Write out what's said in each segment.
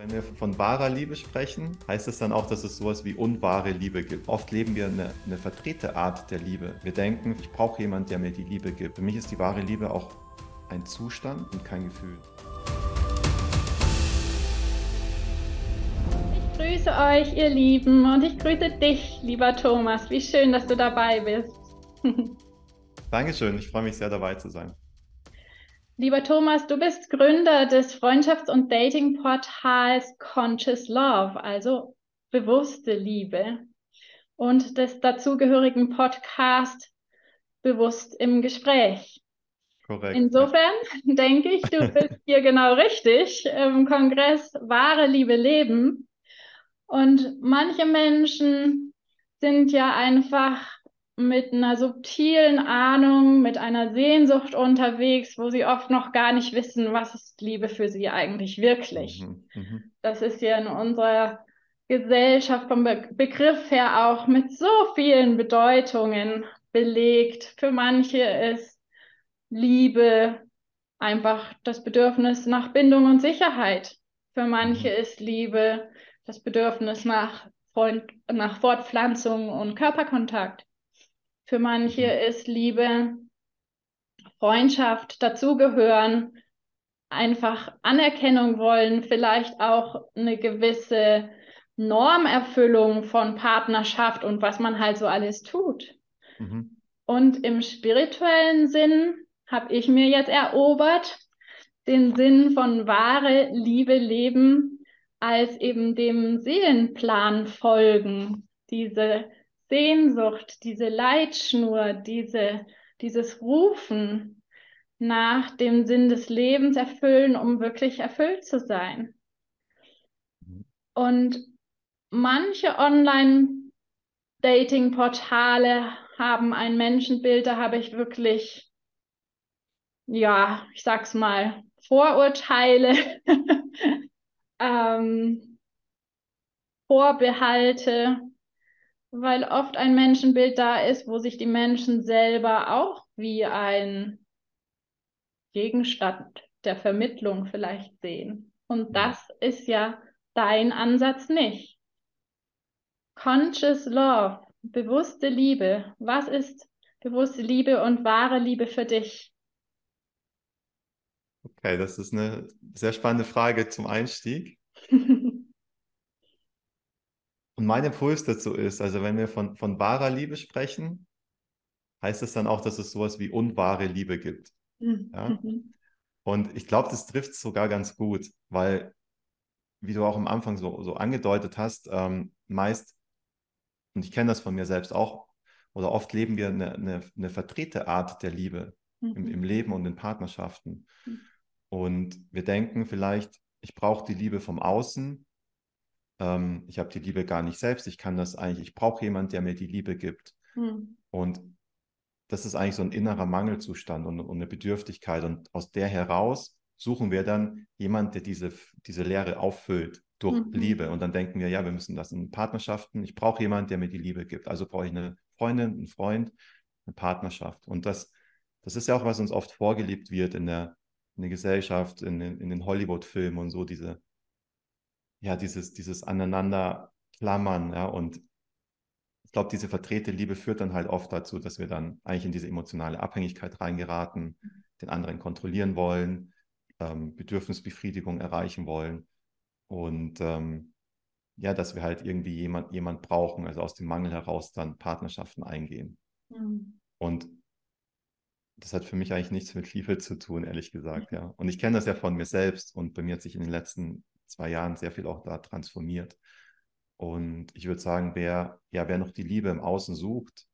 Wenn wir von wahrer Liebe sprechen, heißt es dann auch, dass es sowas wie unwahre Liebe gibt. Oft leben wir eine, eine verdrehte Art der Liebe. Wir denken, ich brauche jemanden, der mir die Liebe gibt. Für mich ist die wahre Liebe auch ein Zustand und kein Gefühl. Ich grüße euch, ihr Lieben, und ich grüße dich, lieber Thomas. Wie schön, dass du dabei bist. Dankeschön, ich freue mich sehr dabei zu sein. Lieber Thomas, du bist Gründer des Freundschafts- und Datingportals Conscious Love, also bewusste Liebe, und des dazugehörigen Podcast Bewusst im Gespräch. Korrekt. Insofern denke ich, du bist hier genau richtig im Kongress Wahre Liebe leben. Und manche Menschen sind ja einfach mit einer subtilen Ahnung, mit einer Sehnsucht unterwegs, wo sie oft noch gar nicht wissen, was ist Liebe für sie eigentlich wirklich. Mhm, mh. Das ist ja in unserer Gesellschaft vom Be Begriff her auch mit so vielen Bedeutungen belegt. Für manche ist Liebe einfach das Bedürfnis nach Bindung und Sicherheit. Für manche mhm. ist Liebe das Bedürfnis nach, Freund nach Fortpflanzung und Körperkontakt. Für manche mhm. ist Liebe, Freundschaft, dazugehören, einfach Anerkennung wollen, vielleicht auch eine gewisse Normerfüllung von Partnerschaft und was man halt so alles tut. Mhm. Und im spirituellen Sinn habe ich mir jetzt erobert, den Sinn von wahre Liebe leben als eben dem Seelenplan folgen, diese Sehnsucht, diese Leitschnur, diese, dieses Rufen nach dem Sinn des Lebens erfüllen, um wirklich erfüllt zu sein. Und manche Online-Dating-Portale haben ein Menschenbild, da habe ich wirklich, ja, ich sag's mal, Vorurteile, ähm, Vorbehalte, weil oft ein Menschenbild da ist, wo sich die Menschen selber auch wie ein Gegenstand der Vermittlung vielleicht sehen. Und das ist ja dein Ansatz nicht. Conscious Love, bewusste Liebe. Was ist bewusste Liebe und wahre Liebe für dich? Okay, das ist eine sehr spannende Frage zum Einstieg. Und mein Impuls dazu ist, also wenn wir von, von wahrer Liebe sprechen, heißt es dann auch, dass es sowas wie unwahre Liebe gibt. Mhm. Ja? Und ich glaube, das trifft sogar ganz gut, weil, wie du auch am Anfang so, so angedeutet hast, ähm, meist, und ich kenne das von mir selbst auch, oder oft leben wir eine, eine, eine verdrehte Art der Liebe mhm. im, im, Leben und in Partnerschaften. Mhm. Und wir denken vielleicht, ich brauche die Liebe vom Außen, ähm, ich habe die Liebe gar nicht selbst, ich kann das eigentlich, ich brauche jemanden, der mir die Liebe gibt. Mhm. Und das ist eigentlich so ein innerer Mangelzustand und, und, eine Bedürftigkeit. Und aus der heraus suchen wir dann jemanden, der diese, diese Leere auffüllt durch mhm. Liebe. Und dann denken wir, ja, wir müssen das in Partnerschaften. Ich brauche jemanden, der mir die Liebe gibt. Also brauche ich eine Freundin, einen Freund, eine Partnerschaft. Und das, das ist ja auch, was uns oft vorgelebt wird in der, in der Gesellschaft, in, in den Hollywood-Filmen und so, diese, ja, dieses, dieses Aneinanderklammern, ja, und ich glaube, diese verdrehte Liebe führt dann halt oft dazu, dass wir dann eigentlich in diese emotionale Abhängigkeit reingeraten, den anderen kontrollieren wollen, ähm, Bedürfnisbefriedigung erreichen wollen und ähm, ja, dass wir halt irgendwie jemand, jemand brauchen, also aus dem Mangel heraus dann Partnerschaften eingehen. Mhm. Und das hat für mich eigentlich nichts mit Liebe zu tun, ehrlich gesagt, ja. Und ich kenne das ja von mir selbst und bei mir hat sich in den letzten zwei Jahren sehr viel auch da transformiert. Und ich würde sagen, wer, ja, wer noch die Liebe im Außen sucht,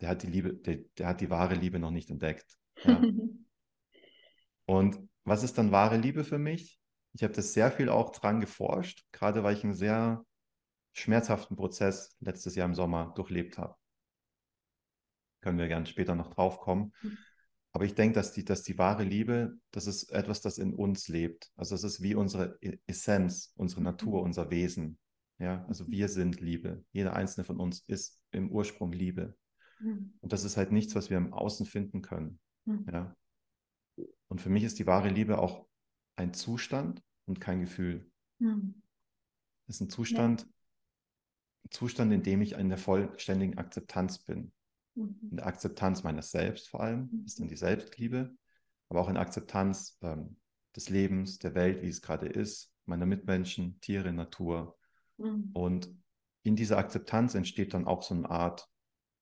der hat die Liebe, der, der hat die wahre Liebe noch nicht entdeckt. Ja. Und was ist dann wahre Liebe für mich? Ich habe das sehr viel auch dran geforscht, gerade weil ich einen sehr schmerzhaften Prozess letztes Jahr im Sommer durchlebt habe. Können wir gerne später noch drauf kommen. Mhm. Aber ich denke, dass die, dass die wahre Liebe, das ist etwas, das in uns lebt. Also es ist wie unsere e-, Essenz, unsere Natur, mhm. unser Wesen. Ja, also wir sind Liebe. Jeder einzelne von uns ist im Ursprung Liebe. Mhm. Und das ist halt nichts, was wir im Außen finden können. Mhm. Ja. Und für mich ist die wahre Liebe auch ein Zustand und kein Gefühl. Mhm. Das ist ein Zustand, ja. Zustand, in dem ich in der vollständigen Akzeptanz bin. Mhm. In der Akzeptanz meines Selbst vor allem, mhm. ist dann die Selbstliebe, aber auch in Akzeptanz ähm, des Lebens, der Welt, wie es gerade ist, meiner Mitmenschen, Tiere, Natur. Mhm. Und in dieser Akzeptanz entsteht dann auch so eine Art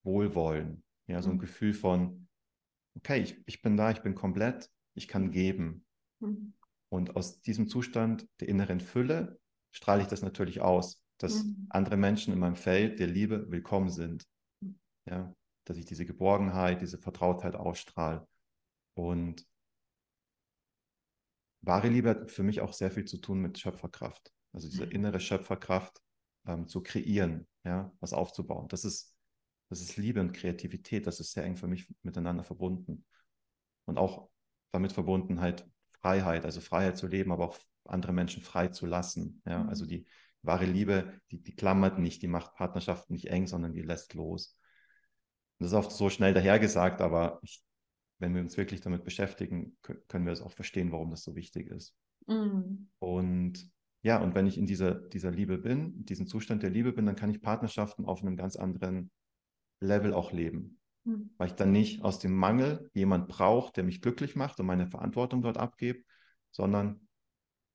Wohlwollen, ja, so ein mhm. Gefühl von, okay, ich, ich bin da, ich bin komplett, ich kann geben. Mhm. Und aus diesem Zustand der inneren Fülle strahle ich das natürlich aus, dass mhm. andere Menschen in meinem Feld der Liebe willkommen sind. Mhm. Ja, dass ich diese Geborgenheit, diese Vertrautheit ausstrahle. Und wahre Liebe hat für mich auch sehr viel zu tun mit Schöpferkraft. Also diese mhm. innere Schöpferkraft ähm, zu kreieren, ja, was aufzubauen. Das ist, das ist Liebe und Kreativität, das ist sehr eng für mich miteinander verbunden. Und auch damit verbunden halt Freiheit, also Freiheit zu leben, aber auch andere Menschen frei zu lassen. Ja, also mhm. die wahre Liebe, die, die klammert nicht, die macht Partnerschaften nicht eng, sondern die lässt los. Das ist oft so schnell dahergesagt, aber ich wenn wir uns wirklich damit beschäftigen, können wir es auch verstehen, warum das so wichtig ist. Mhm. Und ja, und wenn ich in dieser, dieser Liebe bin, diesen Zustand der Liebe bin, dann kann ich Partnerschaften auf einem ganz anderen Level auch leben. Mhm. Weil ich dann nicht aus dem Mangel jemand brauche, der mich glücklich macht und meine Verantwortung dort abgebe, sondern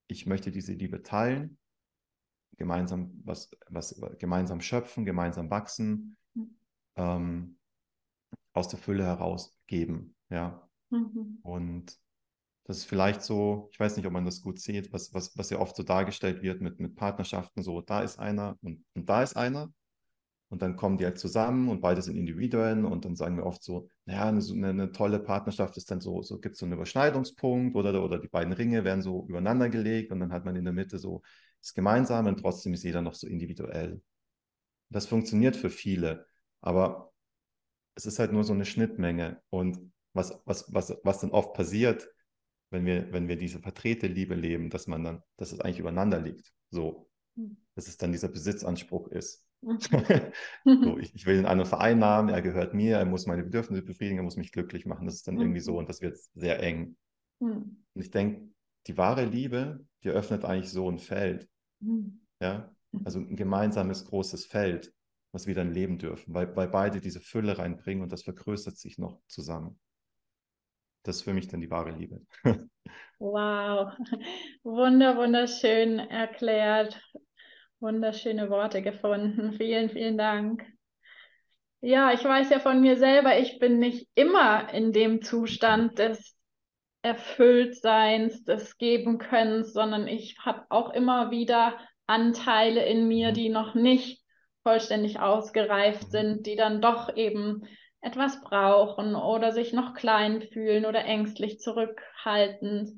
ich möchte diese Liebe teilen, gemeinsam was, was gemeinsam schöpfen, gemeinsam wachsen, mhm. ähm, aus der Fülle heraus geben. Ja. Mhm. Und das ist vielleicht so, ich weiß nicht, ob man das gut sieht, was, was, was ja oft so dargestellt wird mit, mit Partnerschaften, so da ist einer und, und da ist einer. Und dann kommen die halt zusammen und beide sind Individuen und dann sagen wir oft so, naja, eine, eine, eine tolle Partnerschaft ist dann so, so gibt es so einen Überschneidungspunkt oder, oder die beiden Ringe werden so übereinander gelegt und dann hat man in der Mitte so das Gemeinsame und trotzdem ist jeder noch so individuell. Das funktioniert für viele, aber es ist halt nur so eine Schnittmenge und was, was, was, was dann oft passiert, wenn wir, wenn wir diese vertrete Liebe leben, dass man dann, dass es eigentlich übereinander liegt. So, hm. dass es dann dieser Besitzanspruch ist. So, ich, ich, will den anderen vereinnahmen, er gehört mir, er muss meine Bedürfnisse befriedigen, er muss mich glücklich machen. Das ist dann irgendwie so mhm. und das wird sehr eng. Mhm. Und ich denke, die wahre Liebe, die öffnet eigentlich so ein Feld. Ja, also ein gemeinsames großes Feld, was wir dann leben dürfen, weil, weil beide diese Fülle reinbringen und das vergrößert sich noch zusammen das ist für mich dann die wahre Liebe. wow, wunder, wunderschön erklärt, wunderschöne Worte gefunden. Vielen, vielen Dank. Ja, ich weiß ja von mir selber, ich bin nicht immer in dem Zustand des Erfülltseins, des Gebenkönnens, sondern ich habe auch immer wieder Anteile in mir, mhm. die noch nicht vollständig ausgereift mhm. sind, die dann doch eben etwas brauchen oder sich noch klein fühlen oder ängstlich zurückhaltend.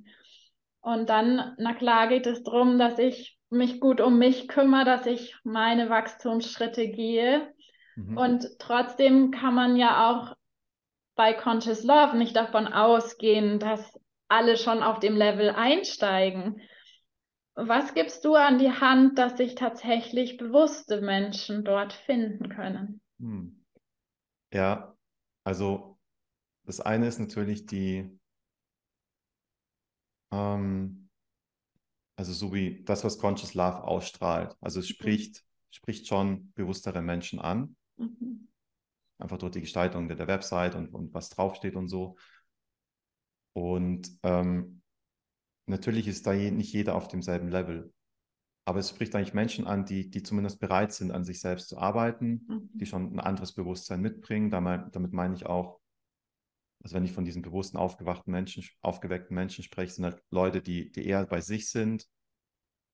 Und dann, na klar, geht es darum, dass ich mich gut um mich kümmere, dass ich meine Wachstumsschritte gehe. Mhm. Und trotzdem kann man ja auch bei Conscious Love nicht davon ausgehen, dass alle schon auf dem Level einsteigen. Was gibst du an die Hand, dass sich tatsächlich bewusste Menschen dort finden können? Hm. Ja, also das eine ist natürlich die, ähm, also so wie das, was Conscious Love ausstrahlt. Also es mhm. spricht, spricht schon bewusstere Menschen an. Mhm. Einfach durch die Gestaltung der, der Website und, und was draufsteht und so. Und ähm, natürlich ist da je, nicht jeder auf demselben Level. Aber es spricht eigentlich Menschen an, die, die zumindest bereit sind, an sich selbst zu arbeiten, mhm. die schon ein anderes Bewusstsein mitbringen. Damit, damit meine ich auch, also wenn ich von diesen bewussten, aufgewachten Menschen, aufgeweckten Menschen spreche, sind halt Leute, die, die eher bei sich sind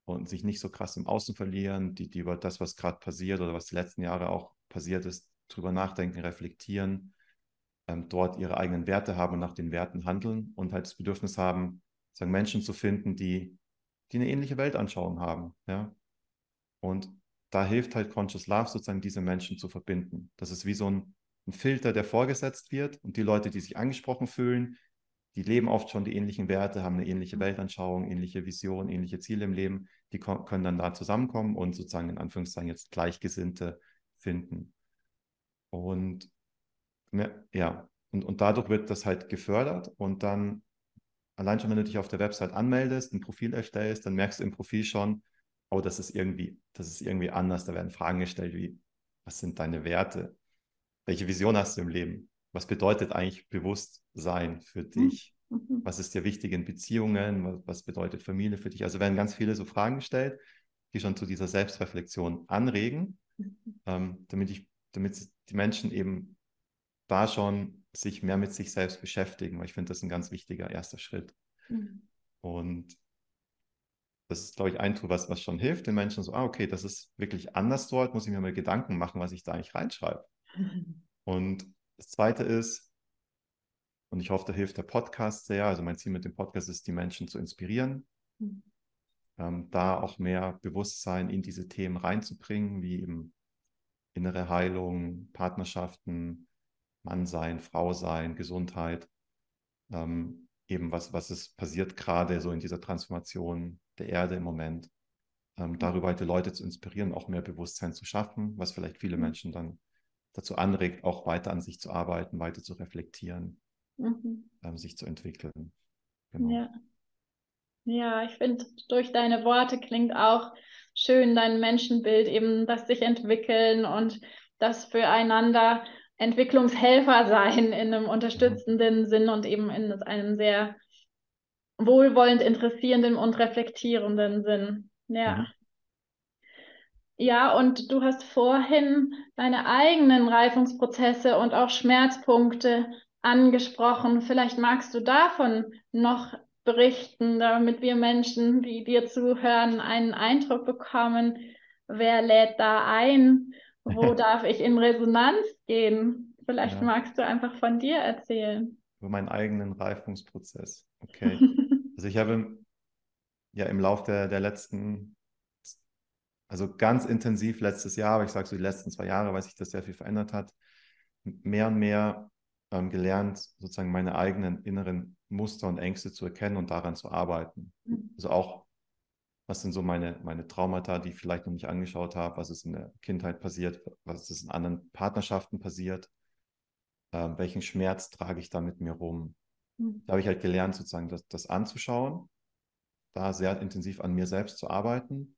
und sich nicht so krass im Außen verlieren, die, die über das, was gerade passiert oder was die letzten Jahre auch passiert ist, drüber nachdenken, reflektieren, ähm, dort ihre eigenen Werte haben und nach den Werten handeln und halt das Bedürfnis haben, sagen, Menschen zu finden, die die eine ähnliche Weltanschauung haben. Ja? Und da hilft halt Conscious Love sozusagen, diese Menschen zu verbinden. Das ist wie so ein, ein Filter, der vorgesetzt wird und die Leute, die sich angesprochen fühlen, die leben oft schon die ähnlichen Werte, haben eine ähnliche mhm. Weltanschauung, ähnliche Vision, ähnliche Ziele im Leben, die können dann da zusammenkommen und sozusagen in Anführungszeichen jetzt Gleichgesinnte finden. Und ja, und, und dadurch wird das halt gefördert und dann allein schon, wenn du dich auf der Website anmeldest, ein Profil erstellst, dann merkst du im Profil schon, oh, das ist irgendwie, das ist irgendwie anders. Da werden Fragen gestellt wie, was sind deine Werte? Welche Vision hast du im Leben? Was bedeutet eigentlich Bewusstsein für hm. dich? Mhm. Was ist dir wichtig in Beziehungen? Was, was, bedeutet Familie für dich? Also werden ganz viele so Fragen gestellt, die schon zu dieser Selbstreflexion anregen, mhm. ähm, damit, ich, damit die Menschen eben da schon sich mehr mit sich selbst beschäftigen, weil ich finde, das ist ein ganz wichtiger erster Schritt. Mhm. Und das ist, glaube ich, ein Tool, was, was schon hilft den Menschen so, ah, okay, das ist wirklich anders dort, muss ich mir mal Gedanken machen, was ich da eigentlich reinschreibe. Und das Zweite ist, und ich hoffe, da hilft der Podcast sehr. Also mein Ziel mit dem Podcast ist, die Menschen zu inspirieren, mhm. ähm, da auch mehr Bewusstsein in diese Themen reinzubringen, wie eben innere Heilung, Partnerschaften, Mann sein, Frau sein, Gesundheit. Ähm, eben was, was ist passiert gerade so in dieser Transformation der Erde im Moment. Ähm, darüber halt die Leute zu inspirieren, auch mehr Bewusstsein zu schaffen, was vielleicht viele mhm. Menschen dann dazu anregt, auch weiter an sich zu arbeiten, weiter zu reflektieren, mhm. ähm, sich zu entwickeln. Genau. Ja. ja, ich finde, durch deine Worte klingt auch schön dein Menschenbild, eben das sich entwickeln und das füreinander Entwicklungshelfer sein in einem unterstützenden. Sinn und eben in einem sehr wohlwollend interessierenden und reflektierenden Sinn. Ja. Mhm. Ja, und du hast vorhin deine eigenen Reifungsprozesse und auch Schmerzpunkte angesprochen. Vielleicht magst du davon noch berichten, damit wir Menschen, die dir zuhören, einen Eindruck bekommen, wer lädt da ein wo darf ich in Resonanz gehen? Vielleicht ja. magst du einfach von dir erzählen. Über meinen eigenen Reifungsprozess. Okay. also ich habe ja im Laufe der, der letzten, also ganz intensiv letztes Jahr, aber ich sage so die letzten zwei Jahre, weil sich das sehr viel verändert hat, mehr und mehr ähm, gelernt, sozusagen meine eigenen inneren Muster und Ängste zu erkennen und daran zu arbeiten. Mhm. Also auch was sind so meine, meine Traumata, die ich vielleicht noch nicht angeschaut habe, was ist in der Kindheit passiert, was ist in anderen Partnerschaften passiert, äh, welchen Schmerz trage ich da mit mir rum. Mhm. Da habe ich halt gelernt, sozusagen das, das anzuschauen, da sehr intensiv an mir selbst zu arbeiten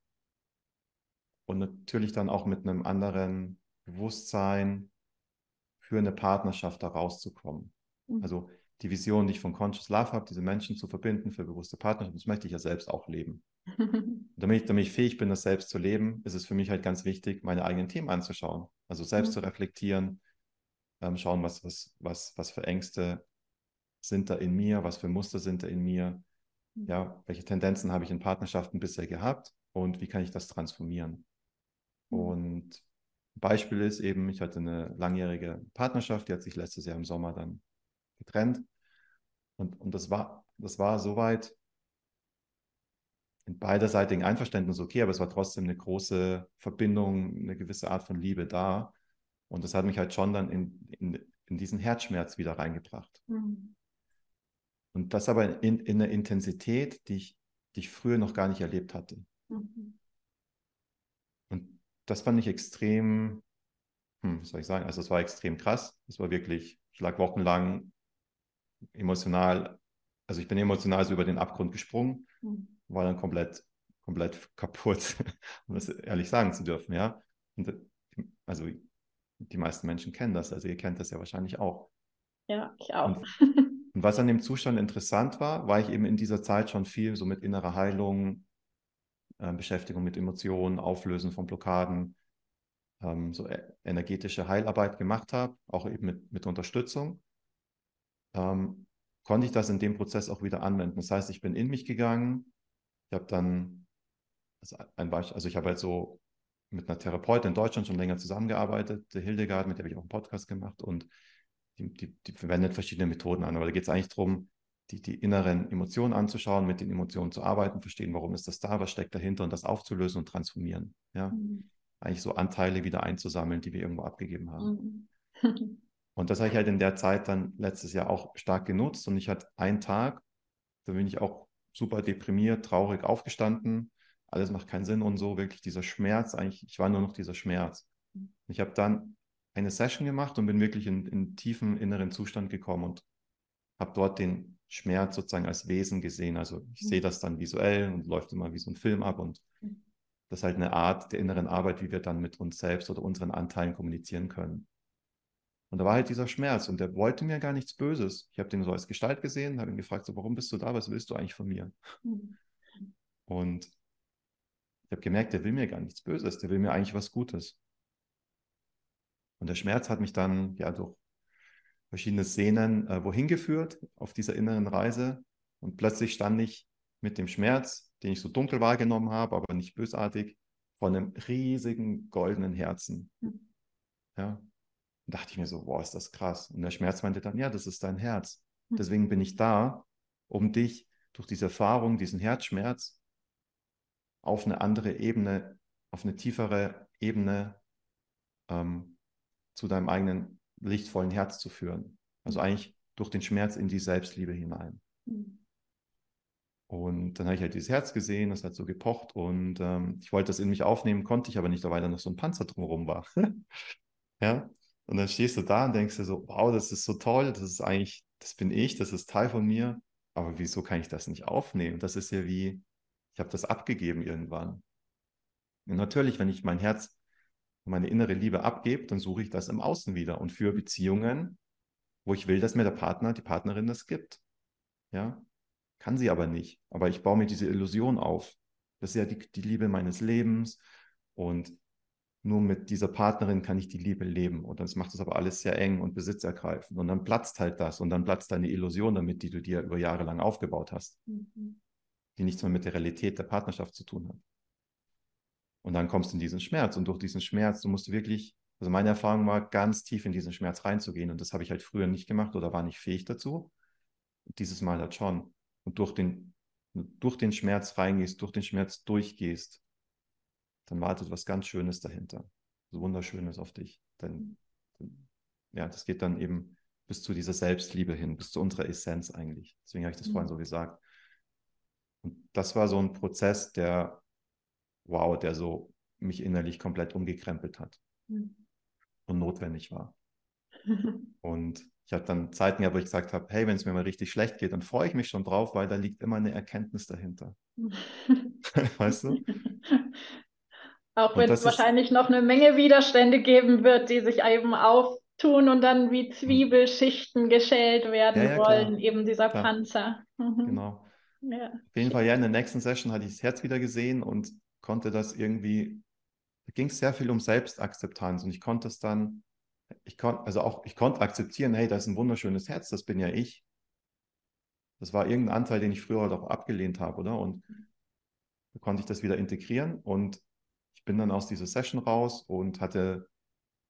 und natürlich dann auch mit einem anderen Bewusstsein für eine Partnerschaft da rauszukommen. Mhm. Also die Vision, die ich von Conscious Love habe, diese Menschen zu verbinden für bewusste Partnerschaft, das möchte ich ja selbst auch leben. damit, ich, damit ich fähig bin, das selbst zu leben, ist es für mich halt ganz wichtig, meine eigenen Themen anzuschauen. Also selbst mhm. zu reflektieren, ähm, schauen, was, was, was, was für Ängste sind da in mir, was für Muster sind da in mir, mhm. ja, welche Tendenzen habe ich in Partnerschaften bisher gehabt und wie kann ich das transformieren. Mhm. Und Beispiel ist eben, ich hatte eine langjährige Partnerschaft, die hat sich letztes Jahr im Sommer dann getrennt. Und, und das war, das war soweit in beiderseitigen Einverständnis okay, aber es war trotzdem eine große Verbindung, eine gewisse Art von Liebe da. Und das hat mich halt schon dann in, in, in diesen Herzschmerz wieder reingebracht. Mhm. Und das aber in, in einer Intensität, die ich, die ich früher noch gar nicht erlebt hatte. Mhm. Und das fand ich extrem, hm, was soll ich sagen, also es war extrem krass. Es war wirklich, ich lag wochenlang emotional, also ich bin emotional so über den Abgrund gesprungen, mhm. War dann komplett, komplett kaputt, um das ehrlich sagen zu dürfen, ja. Und also die meisten Menschen kennen das, also ihr kennt das ja wahrscheinlich auch. Ja, ich auch. Und, und was an dem Zustand interessant war, war ich eben in dieser Zeit schon viel so mit innerer Heilung, äh, Beschäftigung mit Emotionen, Auflösen von Blockaden, ähm, so e-, energetische Heilarbeit gemacht habe, auch eben mit, mit Unterstützung ähm, konnte ich das in dem Prozess auch wieder anwenden. Das heißt, ich bin in mich gegangen, ich habe dann, also ein Beispiel, also ich habe halt so mit einer Therapeutin in Deutschland schon länger zusammengearbeitet, der Hildegard, mit der habe ich auch einen Podcast gemacht und die, die, die verwendet verschiedene Methoden an, aber da geht es eigentlich darum, die, die inneren Emotionen anzuschauen, mit den Emotionen zu arbeiten, verstehen, warum ist das da, was steckt dahinter und das aufzulösen und transformieren. Ja? Mhm. Eigentlich so Anteile wieder einzusammeln, die wir irgendwo abgegeben haben. Mhm. Und das habe ich halt in der Zeit dann letztes Jahr auch stark genutzt. Und ich hatte einen Tag, da bin ich auch super deprimiert, traurig aufgestanden. Alles macht keinen Sinn und so, wirklich dieser Schmerz, eigentlich, ich war nur noch dieser Schmerz. Ich habe dann eine Session gemacht und bin wirklich in, in tiefen inneren Zustand gekommen und habe dort den Schmerz sozusagen als Wesen gesehen. Also ich sehe das dann visuell und läuft immer wie so ein Film ab und Das ist halt eine Art der inneren Arbeit, wie wir dann mit uns selbst oder unseren Anteilen kommunizieren können. Und da war halt dieser Schmerz und der wollte mir gar nichts Böses. Ich habe den so als Gestalt gesehen, habe ihn gefragt, so, warum bist du da? Was willst du eigentlich von mir? Und ich habe gemerkt, der will mir gar nichts Böses, der will mir eigentlich was Gutes. Und der Schmerz hat mich dann ja durch verschiedene Szenen äh, wohin geführt auf dieser inneren Reise. Und plötzlich stand ich mit dem Schmerz, den ich so dunkel wahrgenommen habe, aber nicht bösartig, vor einem riesigen goldenen Herzen. Ja, und dachte ich mir so, boah, ist das krass. Und der Schmerz meinte dann, ja, das ist dein Herz. Hm. Deswegen bin ich da, um dich durch diese Erfahrung, diesen Herzschmerz auf eine andere Ebene, auf eine tiefere Ebene ähm, zu deinem eigenen lichtvollen Herz zu führen. Also hm. eigentlich durch den Schmerz in die Selbstliebe hinein. Mhm. Und dann habe ich halt dieses Herz gesehen, das hat so gepocht und ähm, ich wollte das in mich aufnehmen, konnte ich aber nicht, weil da noch so ein Panzer drumherum war. ja, und dann stehst du da und denkst dir so, wow, das ist so toll, das ist eigentlich, das bin ich, das ist Teil von mir, aber wieso kann ich das nicht aufnehmen? Das ist ja wie, ich habe das abgegeben irgendwann. Und natürlich, wenn ich mein Herz, meine innere Liebe abgebe, dann suche ich das im Außen wieder und für Beziehungen, wo ich will, dass mir der Partner, die Partnerin das gibt. Ja, kann sie aber nicht. Aber ich baue mir diese Illusion auf. Das ist ja die, die Liebe meines Lebens und nur mit dieser Partnerin kann ich die Liebe leben. Und das macht es aber alles sehr eng und besitzergreifend. Und dann platzt halt das und dann platzt deine Illusion damit, die du dir über Jahre lang aufgebaut hast, mhm. die nichts mehr mit der Realität der Partnerschaft zu tun hat. Und dann kommst du in diesen Schmerz und durch diesen Schmerz, du musst wirklich, also meine Erfahrung war, ganz tief in diesen Schmerz reinzugehen. Und das habe ich halt früher nicht gemacht oder war nicht fähig dazu. Und dieses Mal halt schon. Und durch den, durch den Schmerz reingehst, durch den Schmerz durchgehst, dann wartet was ganz Schönes dahinter. So Wunderschönes auf dich. Denn, ja, das geht dann eben bis zu dieser Selbstliebe hin, bis zu unserer Essenz eigentlich. Deswegen habe ich das mhm. vorhin so gesagt. Und das war so ein Prozess, der, wow, der so mich innerlich komplett umgekrempelt hat mhm. und notwendig war. und ich habe dann Zeiten gehabt, wo ich gesagt habe, hey, wenn es mir mal richtig schlecht geht, dann freue ich mich schon drauf, weil da liegt immer eine Erkenntnis dahinter. weißt du? Auch wenn es wahrscheinlich noch eine Menge Widerstände geben wird, die sich eben auftun und dann wie hm. Zwiebelschichten geschält werden ja, ja, wollen, klar. eben dieser klar. Panzer. Mhm. Genau. Ja. Auf jeden Fall, ja, in der nächsten Session hatte ich das Herz wieder gesehen und konnte das irgendwie, da ging es sehr viel um Selbstakzeptanz und ich konnte es dann, ich konnte, also auch, ich konnte akzeptieren, hey, das ist ein wunderschönes Herz, das bin ja ich. Das war irgendein Anteil, den ich früher halt auch abgelehnt habe, oder? Und da konnte ich das wieder integrieren und bin dann aus dieser Session raus und hatte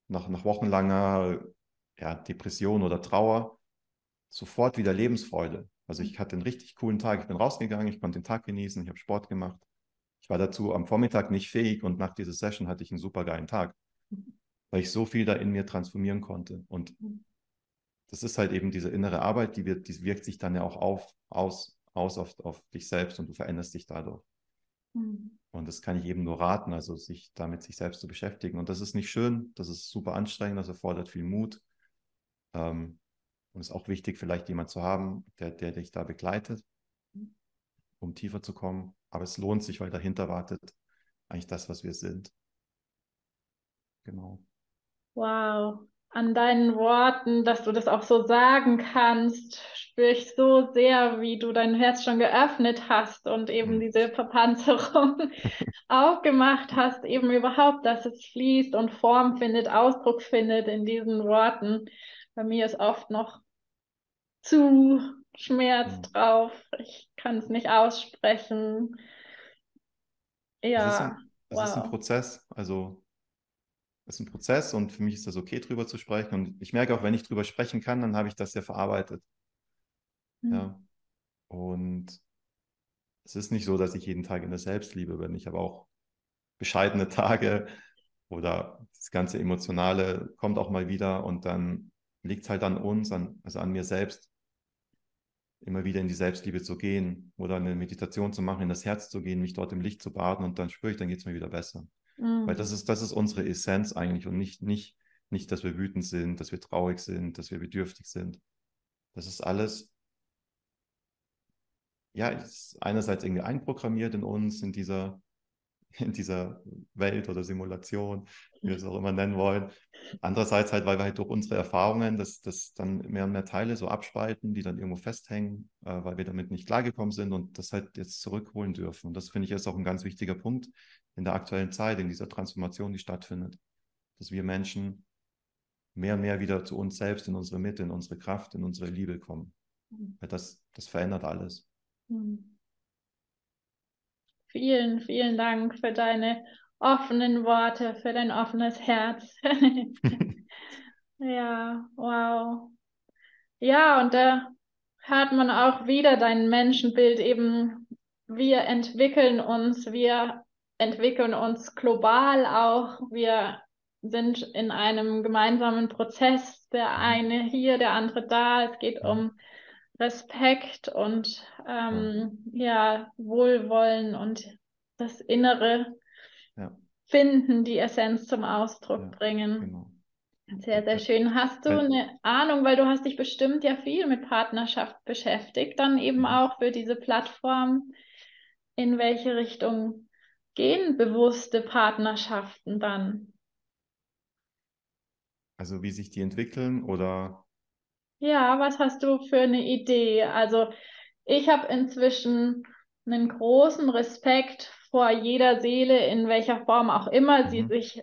nach, nach wochenlanger ja, Depression oder Trauer sofort wieder Lebensfreude. Also ich hatte einen richtig coolen Tag. Ich bin rausgegangen, ich konnte den Tag genießen, ich habe Sport gemacht. Ich war dazu am Vormittag nicht fähig und nach dieser Session hatte ich einen super geilen Tag, weil ich so viel da in mir transformieren konnte. Und das ist halt eben diese innere Arbeit, die, wird, die wirkt sich dann ja auch auf, aus, aus auf, auf dich selbst und du veränderst dich dadurch. Mhm. Und das kann ich eben nur raten, also sich damit sich selbst zu beschäftigen. Und das ist nicht schön, das ist super anstrengend, das erfordert viel Mut. Ähm, und es ist auch wichtig, vielleicht jemand zu haben, der, der dich da begleitet, um tiefer zu kommen. Aber es lohnt sich, weil dahinter wartet eigentlich das, was wir sind. Genau. Wow an deinen Worten, dass du das auch so sagen kannst, spüre ich so sehr, wie du dein Herz schon geöffnet hast und eben mhm. diese Verpanzerung aufgemacht hast, eben überhaupt, dass es fließt und Form findet, Ausdruck findet in diesen Worten. Bei mir ist oft noch zu Schmerz mhm. drauf. Ich kann es nicht aussprechen. Ja. Es ist ein, es wow. ist ein Prozess. Also ist ein Prozess und für mich ist das okay, drüber zu sprechen. Und ich merke auch, wenn ich drüber sprechen kann, dann habe ich das ja verarbeitet. Mhm. Ja. Und es ist nicht so, dass ich jeden Tag in der Selbstliebe bin. Ich habe auch bescheidene Tage oder das ganze Emotionale kommt auch mal wieder und dann liegt es halt an uns, an, also an mir selbst, immer wieder in die Selbstliebe zu gehen oder eine Meditation zu machen, in das Herz zu gehen, mich dort im Licht zu baden und dann spüre ich, dann geht es mir wieder besser. Mhm. Weil das ist, das ist unsere Essenz eigentlich und nicht, nicht, nicht, dass wir wütend sind, dass wir traurig sind, dass wir bedürftig sind. Das ist alles, ja, ist einerseits irgendwie einprogrammiert in uns, in dieser, in dieser Welt oder Simulation, wie wir es auch immer nennen wollen. Andererseits halt, weil wir halt durch unsere Erfahrungen das, das dann mehr und mehr Teile so abspalten, die dann irgendwo festhängen, äh, weil wir damit nicht klargekommen sind und das halt jetzt zurückholen dürfen. Und das finde ich ist auch ein ganz wichtiger Punkt in der aktuellen Zeit, in dieser Transformation, die stattfindet, dass wir Menschen mehr und mehr wieder zu uns selbst, in unsere Mitte, in unsere Kraft, in unsere Liebe kommen. Mhm. Weil das, das verändert alles. Mhm. Vielen, vielen Dank für deine offenen Worte, für dein offenes Herz. ja, wow. Ja, und da hört man auch wieder dein Menschenbild eben. Wir entwickeln uns, wir entwickeln uns global auch. Wir sind in einem gemeinsamen Prozess, der eine hier, der andere da. Es geht um Respekt und ähm, ja, Wohlwollen und das Innere ja. finden, die Essenz zum Ausdruck ja, bringen. Genau. Sehr, sehr schön. Hast du eine Ahnung, weil du hast dich bestimmt ja viel mit Partnerschaft beschäftigt, dann eben mhm. auch für diese Plattform, in welche Richtung gehen bewusste Partnerschaften dann? Also wie sich die entwickeln oder ja, was hast du für eine Idee? Also ich habe inzwischen einen großen Respekt vor jeder Seele, in welcher Form auch immer mhm. sie sich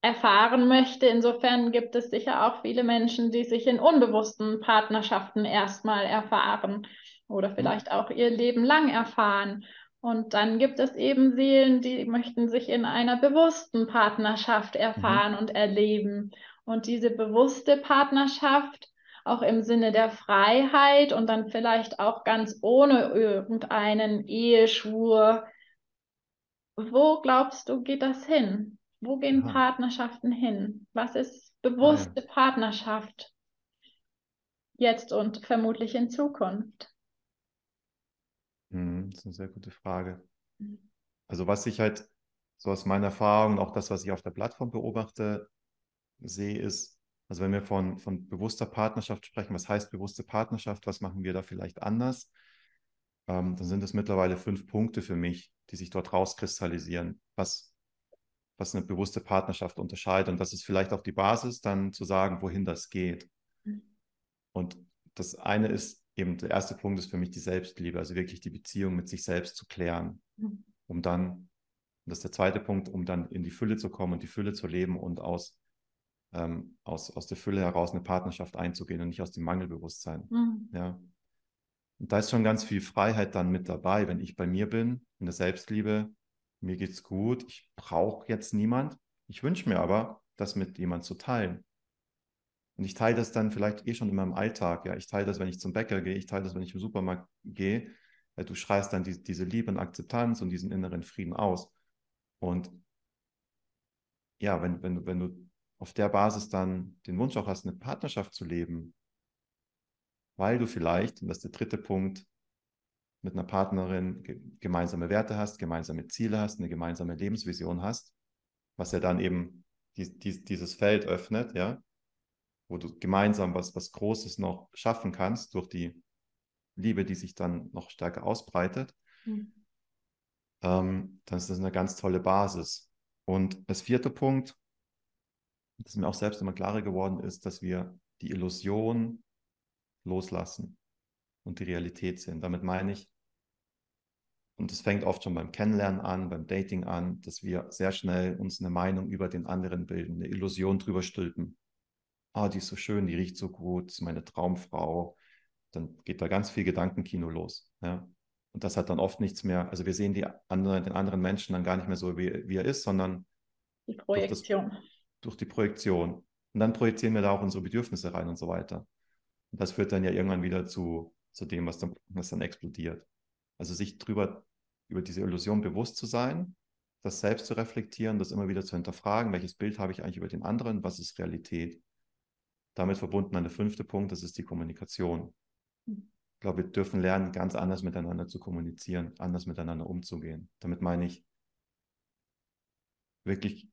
erfahren möchte. Insofern gibt es sicher auch viele Menschen, die sich in unbewussten Partnerschaften erstmal erfahren oder vielleicht auch ihr Leben lang erfahren. Und dann gibt es eben Seelen, die möchten sich in einer bewussten Partnerschaft erfahren mhm. und erleben. Und diese bewusste Partnerschaft auch im Sinne der Freiheit und dann vielleicht auch ganz ohne irgendeinen Eheschwur. Wo glaubst du, geht das hin? Wo gehen Aha. Partnerschaften hin? Was ist bewusste ja. Partnerschaft jetzt und vermutlich in Zukunft? Hm, das ist eine sehr gute Frage. Mhm. Also was ich halt so aus meiner Erfahrung, auch das, was ich auf der Plattform beobachte, sehe, ist, also wenn wir von, von bewusster Partnerschaft sprechen, was heißt bewusste Partnerschaft, was machen wir da vielleicht anders? Ähm, dann sind es mittlerweile fünf Punkte für mich, die sich dort rauskristallisieren, was, was eine bewusste Partnerschaft unterscheidet. Und das ist vielleicht auch die Basis, dann zu sagen, wohin das geht. Mhm. Und das eine ist eben, der erste Punkt ist für mich die Selbstliebe, also wirklich die Beziehung mit sich selbst zu klären, mhm. um dann, das ist der zweite Punkt, um dann in die Fülle zu kommen und die Fülle zu leben und aus ähm, aus, aus der Fülle heraus eine Partnerschaft einzugehen und nicht aus dem Mangelbewusstsein. Mhm. Ja. Und da ist schon ganz viel Freiheit dann mit dabei, wenn ich bei mir bin, in der Selbstliebe, mir geht's gut, ich brauche jetzt niemand. Ich wünsche mir aber, das mit jemand zu teilen. Und ich teile das dann vielleicht eh schon in meinem Alltag. Ja, ich teile das, wenn ich zum Bäcker gehe, ich teile das, wenn ich im Supermarkt gehe. Du schreist dann die, diese Liebe und Akzeptanz und diesen inneren Frieden aus. Und ja, wenn, wenn, wenn du auf der Basis dann den Wunsch auch hast, eine Partnerschaft zu leben, weil du vielleicht, und das ist der dritte Punkt, mit einer Partnerin gemeinsame Werte hast, gemeinsame Ziele hast, eine gemeinsame Lebensvision hast, was ja dann eben die, die, dieses Feld öffnet, ja, wo du gemeinsam was, was Großes noch schaffen kannst durch die Liebe, die sich dann noch stärker ausbreitet, mhm. ähm, dann ist das eine ganz tolle Basis. Und das vierte Punkt, dass mir auch selbst immer klarer geworden ist, dass wir die Illusion loslassen und die Realität sehen. Damit meine ich, und es fängt oft schon beim Kennenlernen an, beim Dating an, dass wir sehr schnell uns eine Meinung über den anderen bilden, eine Illusion drüber stülpen. Ah, die ist so schön, die riecht so gut, ist meine Traumfrau. Dann geht da ganz viel Gedankenkino los. Ja? Und das hat dann oft nichts mehr. Also wir sehen die andere, den anderen Menschen dann gar nicht mehr so, wie, wie er ist, sondern die Projektion durch die Projektion. Und dann projizieren wir da auch unsere Bedürfnisse rein und so weiter. Und das führt dann ja irgendwann wieder zu, zu dem, was dann, was dann explodiert. Also sich drüber, über diese Illusion bewusst zu sein, das selbst zu reflektieren, das immer wieder zu hinterfragen, welches Bild habe ich eigentlich über den anderen, was ist Realität. Damit verbunden an der fünfte Punkt, das ist die Kommunikation. Ich glaube, wir dürfen lernen, ganz anders miteinander zu kommunizieren, anders miteinander umzugehen. Damit meine ich, wirklich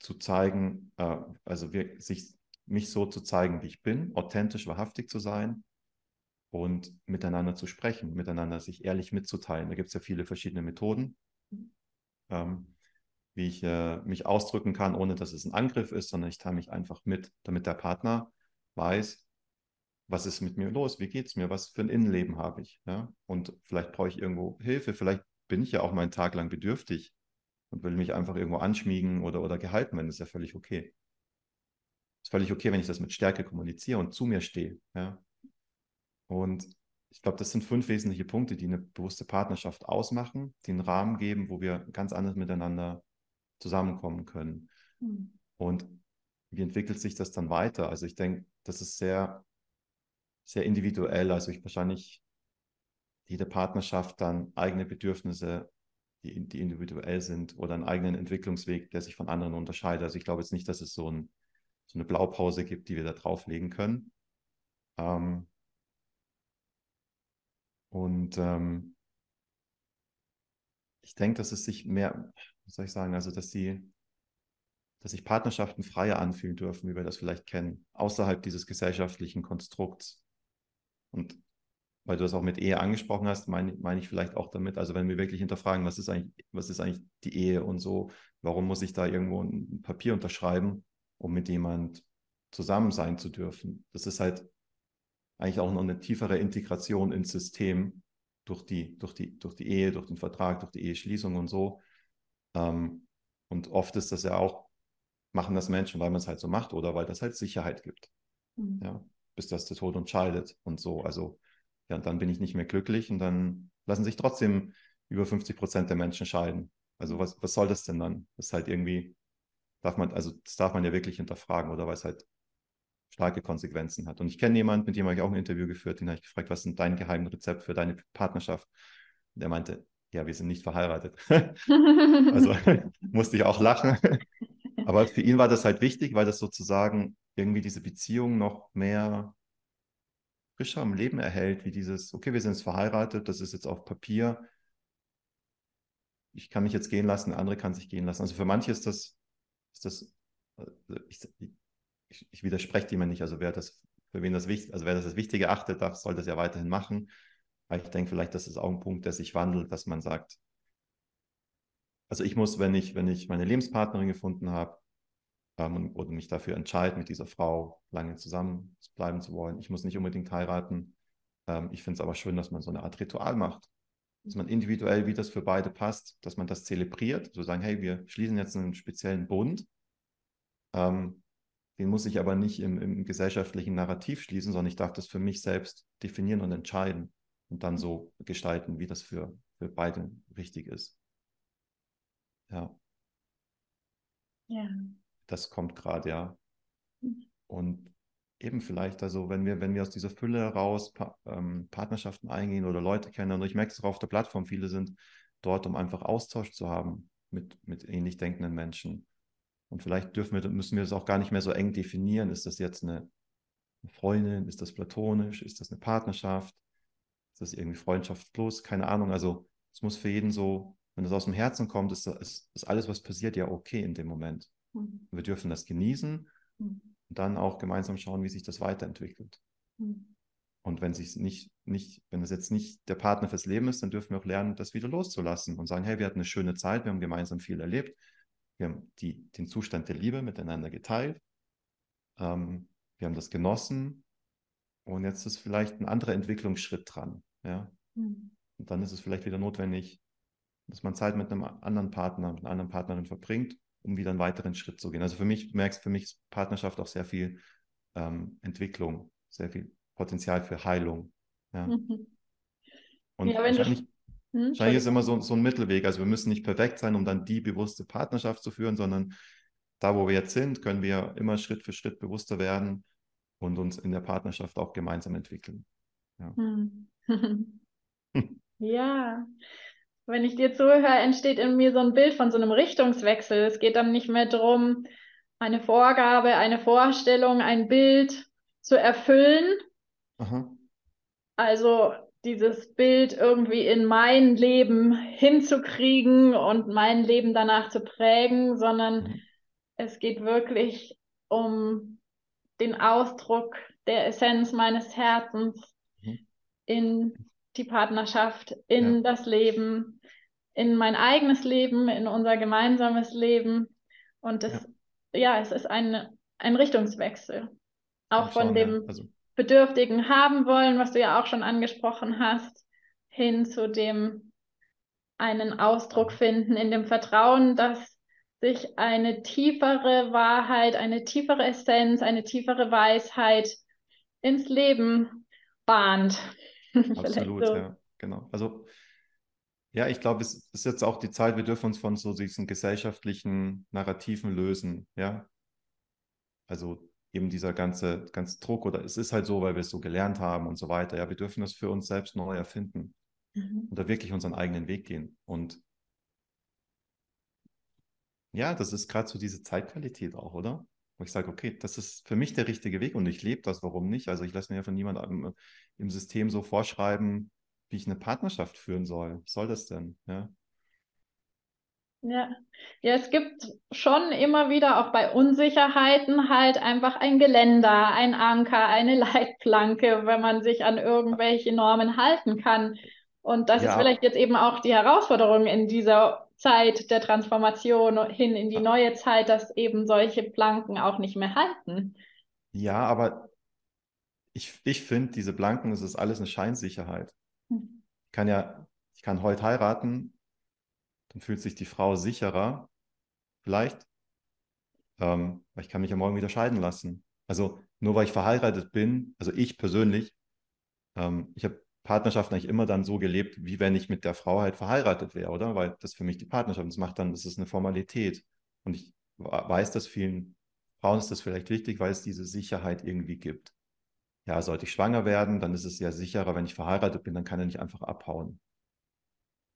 zu zeigen, äh, also wir, sich, mich so zu zeigen, wie ich bin, authentisch, wahrhaftig zu sein und miteinander zu sprechen, miteinander sich ehrlich mitzuteilen. Da gibt es ja viele verschiedene Methoden. Ähm, wie ich äh, mich ausdrücken kann, ohne dass es ein Angriff ist, sondern ich teile mich einfach mit, damit der Partner weiß, was ist mit mir los, wie geht es mir, was für ein Innenleben habe ich. Ja? Und vielleicht brauche ich irgendwo Hilfe, vielleicht bin ich ja auch meinen Tag lang bedürftig und will mich einfach irgendwo anschmiegen oder, oder gehalten werden, ist ja völlig okay. Ist völlig okay, wenn ich das mit Stärke kommuniziere und zu mir stehe. Ja? Und ich glaube, das sind fünf wesentliche Punkte, die eine bewusste Partnerschaft ausmachen, die einen Rahmen geben, wo wir ganz anders miteinander zusammenkommen können. Mhm. Und wie entwickelt sich das dann weiter? Also ich denke, das ist sehr, sehr individuell. Also ich wahrscheinlich jede Partnerschaft dann eigene Bedürfnisse, die, die individuell sind oder einen eigenen Entwicklungsweg, der sich von anderen unterscheidet. Also ich glaube jetzt nicht, dass es so, ein, so eine Blaupause gibt, die wir da drauflegen können. Ähm, und ähm, ich denke, dass es sich mehr, wie soll ich sagen, also dass sie, dass sich Partnerschaften freier anfühlen dürfen, wie wir das vielleicht kennen, außerhalb dieses gesellschaftlichen Konstrukts. Und weil du das auch mit Ehe angesprochen hast, meine, meine ich vielleicht auch damit, also wenn wir wirklich hinterfragen, was ist eigentlich, was ist eigentlich die Ehe und so, warum muss ich da irgendwo ein Papier unterschreiben, um mit jemand zusammen sein zu dürfen? Das ist halt eigentlich auch noch eine tiefere Integration ins System durch die, durch die, durch die Ehe, durch den Vertrag, durch die Eheschließung und so. Ähm, und oft ist das ja auch, machen das Menschen, weil man es halt so macht oder weil das halt Sicherheit gibt. Mhm. Ja, bis das der Tod entscheidet und so. Also, ja, und dann bin ich nicht mehr glücklich und dann lassen sich trotzdem über 50 Prozent der Menschen scheiden. Also, was, was soll das denn dann? Das ist halt irgendwie, darf man, also, das darf man ja wirklich hinterfragen oder weil es halt starke Konsequenzen hat. Und ich kenne jemanden, mit dem habe ich auch ein Interview geführt, den habe ich gefragt, was ist dein geheimes Rezept für deine Partnerschaft? Und der meinte, ja, wir sind nicht verheiratet. also musste ich auch lachen. Aber für ihn war das halt wichtig, weil das sozusagen irgendwie diese Beziehung noch mehr frischer am Leben erhält, wie dieses, okay, wir sind jetzt verheiratet, das ist jetzt auf Papier. Ich kann mich jetzt gehen lassen, der andere kann sich gehen lassen. Also für manche ist das, ist das äh, ich, ich, ich widerspreche dem nicht. Also wer das, für wen das wichtig, also wer das als wichtig erachtet, darf, soll das ja weiterhin machen. Aber ich denke vielleicht, das ist auch ein Punkt, der sich wandelt, dass man sagt, also ich muss, wenn ich, wenn ich meine Lebenspartnerin gefunden habe ähm, oder mich dafür entscheide, mit dieser Frau lange zusammen bleiben zu wollen, ich muss nicht unbedingt heiraten. Ähm, ich finde es aber schön, dass man so eine Art Ritual macht. Dass man individuell, wie das für beide passt, dass man das zelebriert, so sagen, hey, wir schließen jetzt einen speziellen Bund. Ähm, den muss ich aber nicht im, im gesellschaftlichen Narrativ schließen, sondern ich darf das für mich selbst definieren und entscheiden und dann so gestalten, wie das für, für beide richtig ist. Ja. Ja. Das kommt gerade, ja. Mhm. Und eben vielleicht, also wenn wir, wenn wir aus dieser Fülle heraus pa ähm, Partnerschaften eingehen oder Leute kennen, und ich merke es auch auf der Plattform, viele sind dort, um einfach Austausch zu haben mit, mit ähnlich denkenden Menschen. Und vielleicht dürfen wir, müssen wir das auch gar nicht mehr so eng definieren. Ist das jetzt eine Freundin? Ist das platonisch? Ist das eine Partnerschaft? Ist das irgendwie Freundschaft plus? Keine Ahnung. Also es muss für jeden so, wenn es aus dem Herzen kommt, ist, ist, ist, alles, was passiert, ja okay in dem Moment. Mhm. Wir dürfen das genießen mhm. und dann auch gemeinsam schauen, wie sich das weiterentwickelt. Mhm. Und wenn sich nicht, nicht, wenn es jetzt nicht der Partner fürs Leben ist, dann dürfen wir auch lernen, das wieder loszulassen und sagen, hey, wir hatten eine schöne Zeit, wir haben gemeinsam viel erlebt, wir haben die, den Zustand der Liebe miteinander geteilt. Ähm, wir haben das genossen. Und jetzt ist vielleicht ein anderer Entwicklungsschritt dran. Ja? Mhm. Und dann ist es vielleicht wieder notwendig, dass man Zeit mit einem anderen Partner, mit einer anderen Partnerin verbringt, um wieder einen weiteren Schritt zu gehen. Also für mich, du merkst, für mich ist Partnerschaft auch sehr viel ähm, Entwicklung, sehr viel Potenzial für Heilung. Ja? Mhm. Und ja, wahrscheinlich, hm, Wahrscheinlich ist immer so, so ein Mittelweg. Also wir müssen nicht perfekt sein, um dann die bewusste Partnerschaft zu führen, sondern da, wo wir jetzt sind, können wir immer Schritt für Schritt bewusster werden und uns in der Partnerschaft auch gemeinsam entwickeln. Ja. Hm. ja. Wenn ich dir zuhöre, entsteht in mir so ein Bild von so einem Richtungswechsel. Es geht dann nicht mehr darum, eine Vorgabe, eine Vorstellung, ein Bild zu erfüllen. Aha. Also dieses Bild irgendwie in mein Leben hinzukriegen und mein Leben danach zu prägen, sondern mhm. es geht wirklich um den Ausdruck der Essenz meines Herzens. In die Partnerschaft, in ja. das Leben, in mein eigenes Leben, in unser gemeinsames Leben. Und das, ja, ja es ist ein, ein Richtungswechsel. Auch von dem also. Bedürftigen haben wollen, was du ja auch schon angesprochen hast, hin zu dem einen Ausdruck finden in dem Vertrauen, dass sich eine tiefere Wahrheit, eine tiefere Essenz, eine tiefere Weisheit ins Leben bahnt. Absolut, so. ja, genau. Also ja, ich glaube, es ist jetzt auch die Zeit, wir dürfen uns von so diesen gesellschaftlichen Narrativen lösen, ja. Also eben dieser ganze, ganze Druck oder es ist halt so, weil wir es so gelernt haben und so weiter. Ja, wir dürfen das für uns selbst neu erfinden mhm. und da wirklich unseren eigenen Weg gehen. Und ja, das ist gerade so diese Zeitqualität auch, oder? Wo ich sage, okay, das ist für mich der richtige Weg und ich lebe das, warum nicht? Also ich lasse mir ja von niemandem im System so vorschreiben, wie ich eine Partnerschaft führen soll. Was soll das denn? Ja. Ja. ja, es gibt schon immer wieder auch bei Unsicherheiten halt einfach ein Geländer, ein Anker, eine Leitplanke, wenn man sich an irgendwelche Normen halten kann. Und das ja. ist vielleicht jetzt eben auch die Herausforderung in dieser Zeit der Transformation hin in die neue Zeit, dass eben solche Planken auch nicht mehr halten. Ja, aber ich, ich finde, diese Planken, das ist alles eine Scheinsicherheit. Hm. Ich kann ja, ich kann heute heiraten, dann fühlt sich die Frau sicherer, vielleicht. Ähm, ich kann mich ja morgen wieder scheiden lassen. Also nur weil ich verheiratet bin, also ich persönlich, ähm, ich habe Partnerschaft eigentlich immer dann so gelebt, wie wenn ich mit der Frau halt verheiratet wäre, oder? Weil das für mich die Partnerschaft, das macht dann, das ist eine Formalität. Und ich weiß, dass vielen Frauen ist das vielleicht wichtig, weil es diese Sicherheit irgendwie gibt. Ja, sollte ich schwanger werden, dann ist es ja sicherer, wenn ich verheiratet bin, dann kann er nicht einfach abhauen.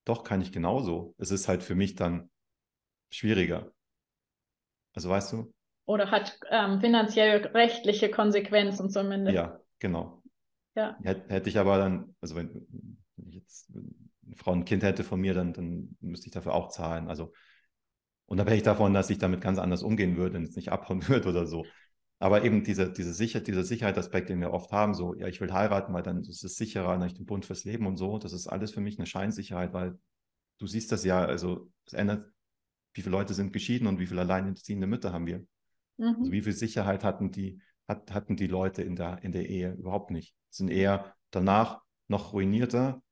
Doch, kann ich genauso. Es ist halt für mich dann schwieriger. Also weißt du? Oder hat ähm, finanziell rechtliche Konsequenzen zumindest. Ja, genau. Ja. Hätte ich aber dann, also wenn, ich jetzt eine Frau ein Kind hätte von mir, dann, dann müsste ich dafür auch zahlen. Also unabhängig davon, dass ich damit ganz anders umgehen würde und es nicht abhauen würde oder so. Aber eben diese, diese Sicher dieser Sicherheitsaspekt, den wir oft haben, so, ja, ich will heiraten, weil dann ist es sicherer, dann ich den Bund fürs Leben und so, das ist alles für mich eine Scheinsicherheit, weil du siehst das ja, also es ändert, wie viele Leute sind geschieden und wie viele alleinerziehende Mütter haben wir. Mhm. Also wie viel Sicherheit hatten die, hat, hatten die Leute in der, in der Ehe überhaupt nicht. Sind eher danach noch ruinierter,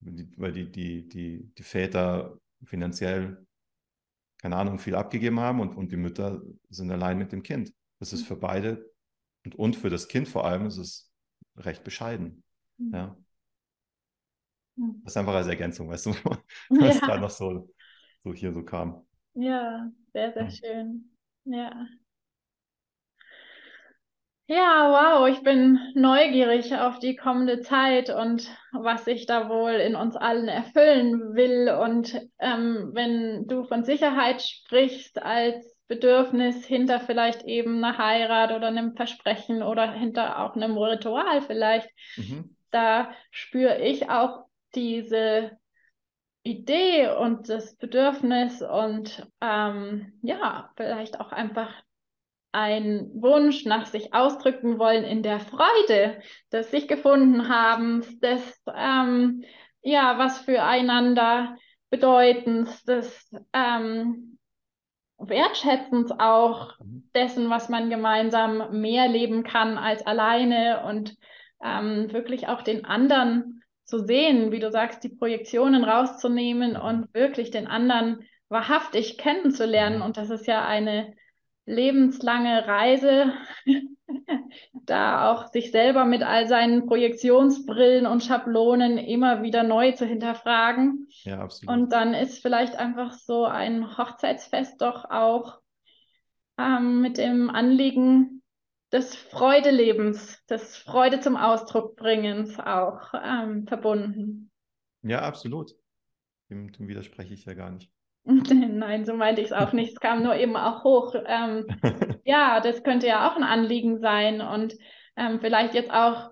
weil die, die, die, die Väter finanziell, keine Ahnung, viel abgegeben haben und, und die Mütter sind allein mit dem Kind. Das ist mhm. für beide und, und für das Kind vor allem ist es recht bescheiden. Mhm. Ja. Mhm. Das ist einfach als Ergänzung, weißt du, was ja. da noch so, so hier so kam. Ja, sehr, sehr schön. Ja. Ja, wow, ich bin neugierig auf die kommende Zeit und was sich da wohl in uns allen erfüllen will. Und ähm, wenn du von Sicherheit sprichst als Bedürfnis hinter vielleicht eben einer Heirat oder einem Versprechen oder hinter auch einem Ritual vielleicht. Mhm. Da spüre ich auch diese Idee und das Bedürfnis und ähm, ja, vielleicht auch einfach ein Wunsch nach sich ausdrücken wollen in der Freude des sich gefunden haben, des ähm, ja, was füreinander bedeutend, des ähm, wertschätzend auch dessen, was man gemeinsam mehr leben kann als alleine und ähm, wirklich auch den anderen zu sehen, wie du sagst, die Projektionen rauszunehmen und wirklich den anderen wahrhaftig kennenzulernen. Mhm. Und das ist ja eine lebenslange Reise, da auch sich selber mit all seinen Projektionsbrillen und Schablonen immer wieder neu zu hinterfragen. Ja, absolut. Und dann ist vielleicht einfach so ein Hochzeitsfest doch auch ähm, mit dem Anliegen des Freudelebens, des Freude zum Ausdruck bringens auch ähm, verbunden. Ja, absolut. Dem, dem widerspreche ich ja gar nicht. Nein, so meinte ich es auch nicht. Es kam nur eben auch hoch. Ähm, ja, das könnte ja auch ein Anliegen sein und ähm, vielleicht jetzt auch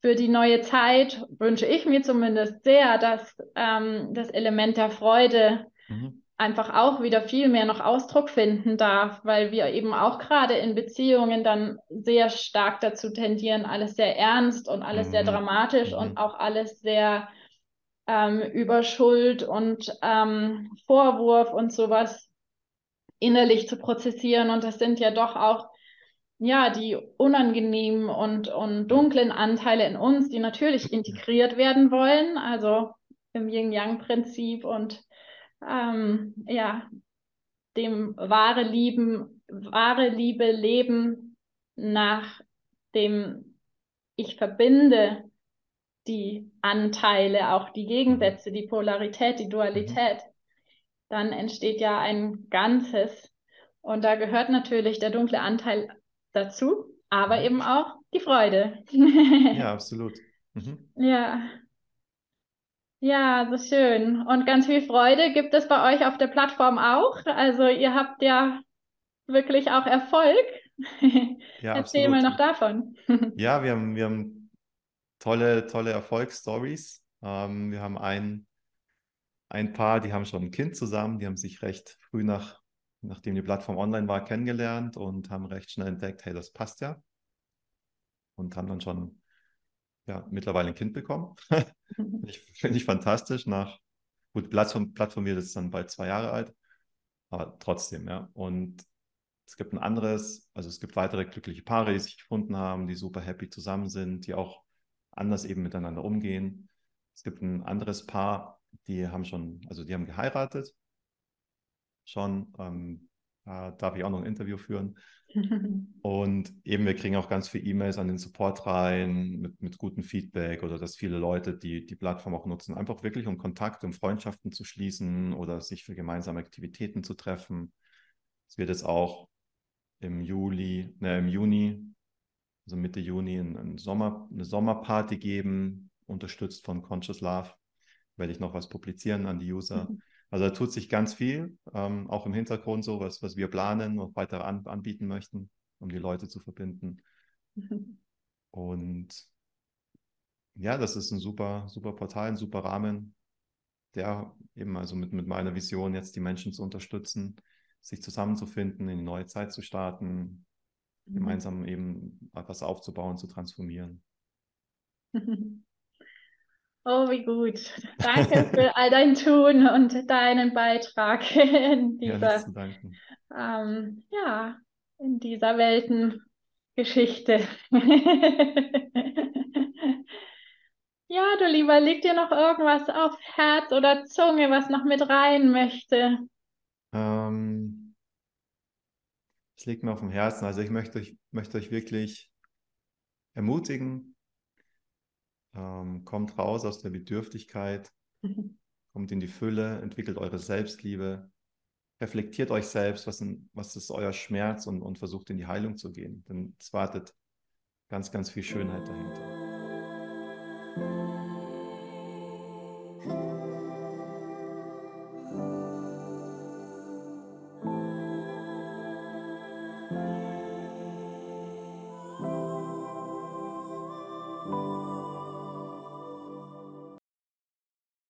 für die neue Zeit wünsche ich mir zumindest sehr, dass ähm, das Element der Freude mhm. einfach auch wieder viel mehr noch Ausdruck finden darf, weil wir eben auch gerade in Beziehungen dann sehr stark dazu tendieren, alles sehr ernst und alles mhm. sehr dramatisch mhm. und auch alles sehr ähm, über Schuld und ähm, Vorwurf und sowas innerlich zu prozessieren. Und das sind ja doch auch ja, die unangenehmen und, und dunklen Anteile in uns, die natürlich integriert werden wollen, also im Yin-Yang-Prinzip und ähm, ja, dem wahre Lieben, wahre Liebe leben nach dem ich verbinde die Anteile, auch die Gegensätze, die Polarität, die Dualität, dann entsteht ja ein Ganzes. Und da gehört natürlich der dunkle Anteil dazu, aber mhm. eben auch die Freude. ja, absolut. Mhm. Ja. Ja, so schön. Und ganz viel Freude gibt es bei euch auf der Plattform auch. Also ihr habt ja wirklich auch Erfolg. Ja, Erzähl absolut. mal noch davon. ja, wir haben, wir haben tolle, tolle Erfolgsstories. Ähm, wir haben ein, ein Paar, die haben schon ein Kind zusammen, die haben sich recht früh nach nachdem die Plattform online war, kennengelernt und haben recht schnell entdeckt, hey, das passt ja. Und haben dann schon ja, mittlerweile ein Kind bekommen. Finde ich, find ich fantastisch. Nach, gut, Plattform, Plattform wird jetzt dann bald zwei Jahre alt, aber trotzdem, ja. Und es gibt ein anderes, also es gibt weitere glückliche Paare, die sich gefunden haben, die super happy zusammen sind, die auch anders eben miteinander umgehen. Es gibt ein anderes Paar, die haben schon, also die haben geheiratet schon. Ähm, da darf ich auch noch ein Interview führen. Und eben, wir kriegen auch ganz viele E-Mails an den Support rein mit, mit gutem Feedback oder dass viele Leute, die die Plattform auch nutzen, einfach wirklich um Kontakte, um Freundschaften zu schließen oder sich für gemeinsame Aktivitäten zu treffen. Es wird jetzt auch im Juli, ne, im Juni, also Mitte Juni, ein, Sommer, eine Sommerparty geben, unterstützt von Conscious Love. Werde ich noch was publizieren an die User. Mhm. Also da tut sich ganz viel, ähm, auch im Hintergrund so, was, was wir planen und weiter an, anbieten möchten, um die Leute zu verbinden. Mhm. Und ja, das ist ein super, super Portal, ein super Rahmen, der eben also mit, mit meiner Vision jetzt die Menschen zu unterstützen, sich zusammenzufinden, in die neue Zeit zu starten. Gemeinsam eben etwas aufzubauen, zu transformieren. Oh, wie gut. Danke für all dein Tun und deinen Beitrag in dieser, ja, ähm, ja, in dieser Weltengeschichte. ja, du Lieber, liegt dir noch irgendwas auf Herz oder Zunge, was noch mit rein möchte? Ähm, es liegt mir auf dem Herzen. Also ich möchte euch, möchte euch wirklich ermutigen, ähm, kommt raus aus der Bedürftigkeit, mhm. kommt in die Fülle, entwickelt eure Selbstliebe, reflektiert euch selbst, was, in, was ist euer Schmerz und, und versucht in die Heilung zu gehen. Denn es wartet ganz, ganz viel Schönheit dahinter.